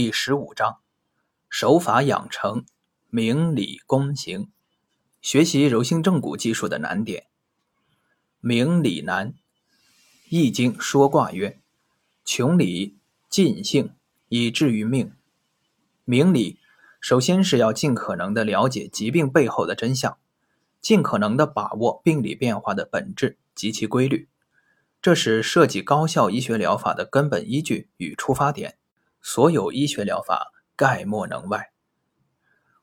第十五章：手法养成，明理躬行。学习柔性正骨技术的难点。明理难，《易经》说卦曰：“穷理尽性，以至于命。”明理，首先是要尽可能的了解疾病背后的真相，尽可能的把握病理变化的本质及其规律，这是设计高效医学疗法的根本依据与出发点。所有医学疗法概莫能外。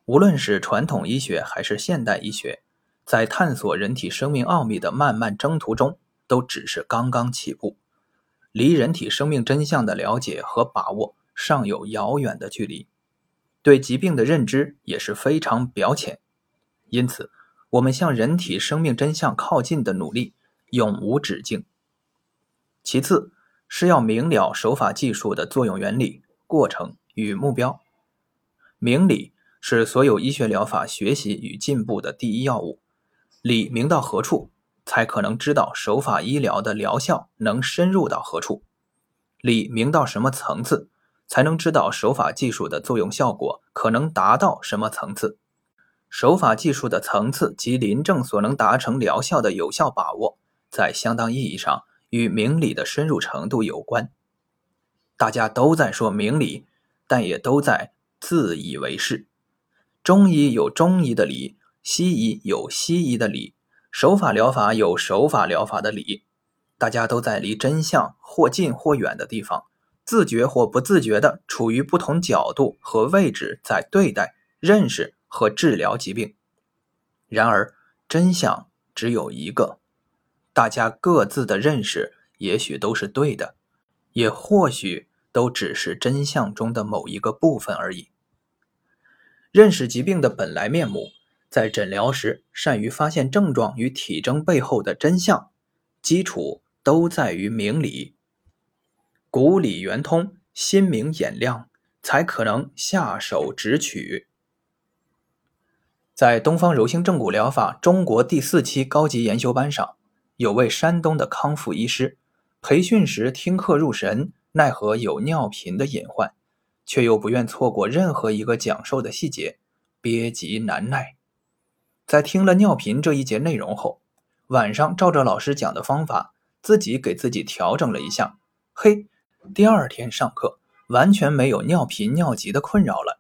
无论是传统医学还是现代医学，在探索人体生命奥秘的漫漫征途中，都只是刚刚起步，离人体生命真相的了解和把握尚有遥远的距离，对疾病的认知也是非常表浅。因此，我们向人体生命真相靠近的努力永无止境。其次，是要明了手法技术的作用原理。过程与目标，明理是所有医学疗法学习与进步的第一要务。理明到何处，才可能知道手法医疗的疗效能深入到何处；理明到什么层次，才能知道手法技术的作用效果可能达到什么层次。手法技术的层次及临证所能达成疗效的有效把握，在相当意义上与明理的深入程度有关。大家都在说明理，但也都在自以为是。中医有中医的理，西医有西医的理，手法疗法有手法疗法的理。大家都在离真相或近或远的地方，自觉或不自觉地处于不同角度和位置，在对待、认识和治疗疾病。然而，真相只有一个，大家各自的认识也许都是对的。也或许都只是真相中的某一个部分而已。认识疾病的本来面目，在诊疗时善于发现症状与体征背后的真相，基础都在于明理。骨理圆通，心明眼亮，才可能下手直取。在东方柔性正骨疗法中国第四期高级研修班上，有位山东的康复医师。培训时听课入神，奈何有尿频的隐患，却又不愿错过任何一个讲授的细节，憋急难耐。在听了尿频这一节内容后，晚上照着老师讲的方法，自己给自己调整了一下，嘿，第二天上课完全没有尿频尿急的困扰了，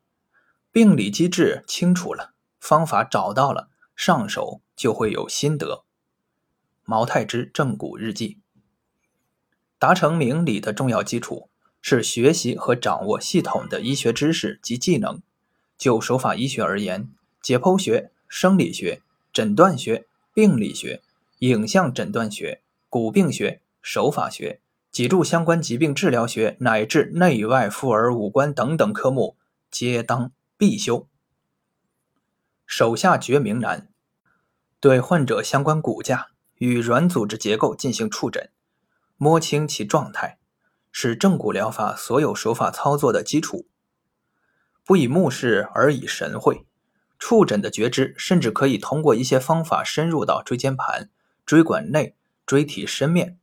病理机制清楚了，方法找到了，上手就会有心得。毛太之正骨日记。达成明理的重要基础是学习和掌握系统的医学知识及技能。就手法医学而言，解剖学、生理学、诊断学、病理学、影像诊断学、骨病学、手法学、脊柱相关疾病治疗学乃至内外妇儿五官等等科目，皆当必修。手下决明难，对患者相关骨架与软组织结构进行触诊。摸清其状态，是正骨疗法所有手法操作的基础。不以目视，而以神会。触诊的觉知，甚至可以通过一些方法深入到椎间盘、椎管内、椎体深面。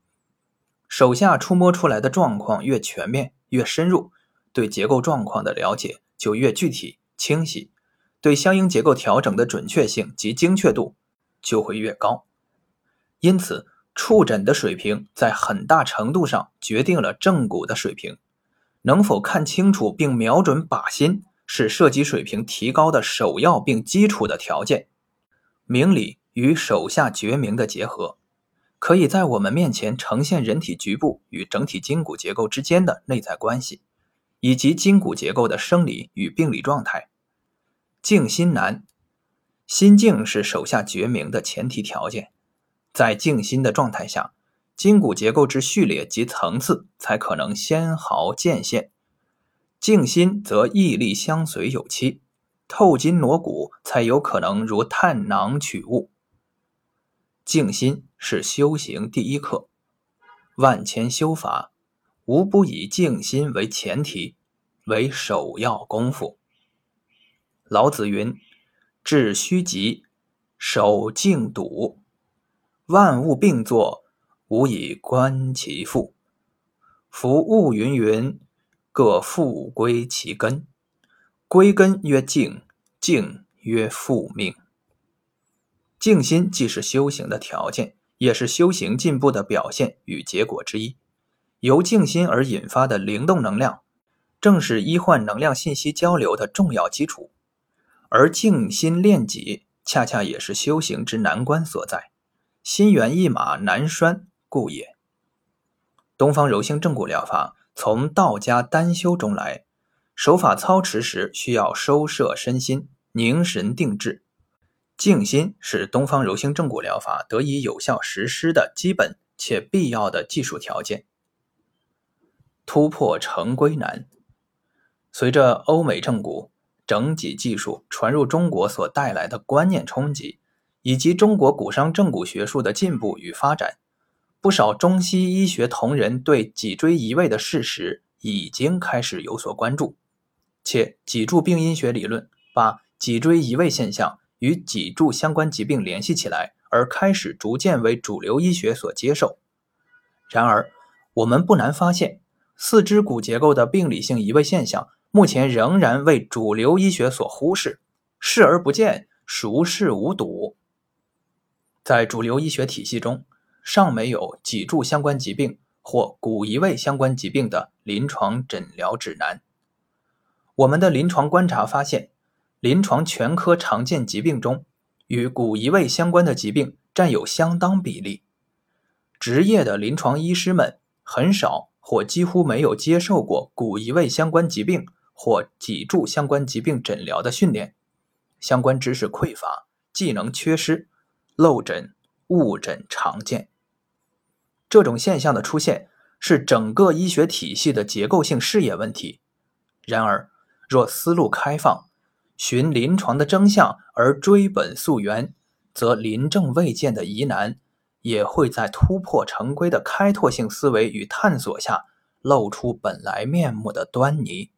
手下触摸出来的状况越全面、越深入，对结构状况的了解就越具体、清晰，对相应结构调整的准确性及精确度就会越高。因此。触诊的水平在很大程度上决定了正骨的水平，能否看清楚并瞄准靶心，是射击水平提高的首要并基础的条件。明理与手下决明的结合，可以在我们面前呈现人体局部与整体筋骨结构之间的内在关系，以及筋骨结构的生理与病理状态。静心难，心静是手下决明的前提条件。在静心的状态下，筋骨结构之序列及层次才可能纤毫见现；静心则毅力相随有期，透筋挪骨才有可能如探囊取物。静心是修行第一课，万千修法无不以静心为前提，为首要功夫。老子云：“致虚极，守静笃。”万物并作，吾以观其复。夫物芸芸，各复归其根。归根曰静，静曰复命。静心既是修行的条件，也是修行进步的表现与结果之一。由静心而引发的灵动能量，正是医患能量信息交流的重要基础。而静心练己，恰恰也是修行之难关所在。心猿意马，难拴故也。东方柔性正骨疗法从道家丹修中来，手法操持时需要收摄身心，凝神定志。静心是东方柔性正骨疗法得以有效实施的基本且必要的技术条件。突破成规难，随着欧美正骨整脊技术传入中国所带来的观念冲击。以及中国骨伤正骨学术的进步与发展，不少中西医学同仁对脊椎移位的事实已经开始有所关注，且脊柱病因学理论把脊椎移位现象与脊柱相关疾病联系起来，而开始逐渐为主流医学所接受。然而，我们不难发现，四肢骨结构的病理性移位现象目前仍然为主流医学所忽视，视而不见，熟视无睹。在主流医学体系中，尚没有脊柱相关疾病或骨移位相关疾病的临床诊疗指南。我们的临床观察发现，临床全科常见疾病中，与骨移位相关的疾病占有相当比例。职业的临床医师们很少或几乎没有接受过骨移位相关疾病或脊柱相关疾病诊疗的训练，相关知识匮乏，技能缺失。漏诊、误诊常见，这种现象的出现是整个医学体系的结构性视野问题。然而，若思路开放，寻临床的真相而追本溯源，则临证未见的疑难，也会在突破成规的开拓性思维与探索下，露出本来面目的端倪。